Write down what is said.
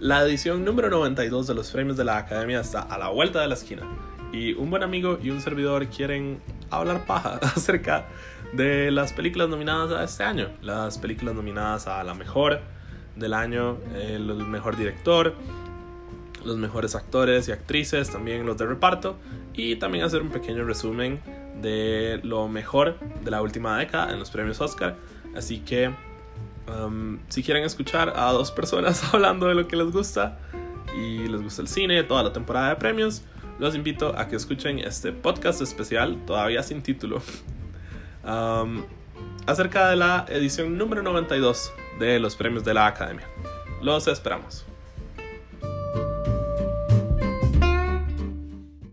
La edición número 92 de los premios de la Academia está a la vuelta de la esquina y un buen amigo y un servidor quieren hablar paja acerca de las películas nominadas a este año, las películas nominadas a la mejor del año, el mejor director, los mejores actores y actrices, también los de reparto y también hacer un pequeño resumen de lo mejor de la última década en los premios Oscar. Así que si quieren escuchar a dos personas hablando de lo que les gusta y les gusta el cine, toda la temporada de premios, los invito a que escuchen este podcast especial, todavía sin título, acerca de la edición número 92 de los premios de la Academia. Los esperamos.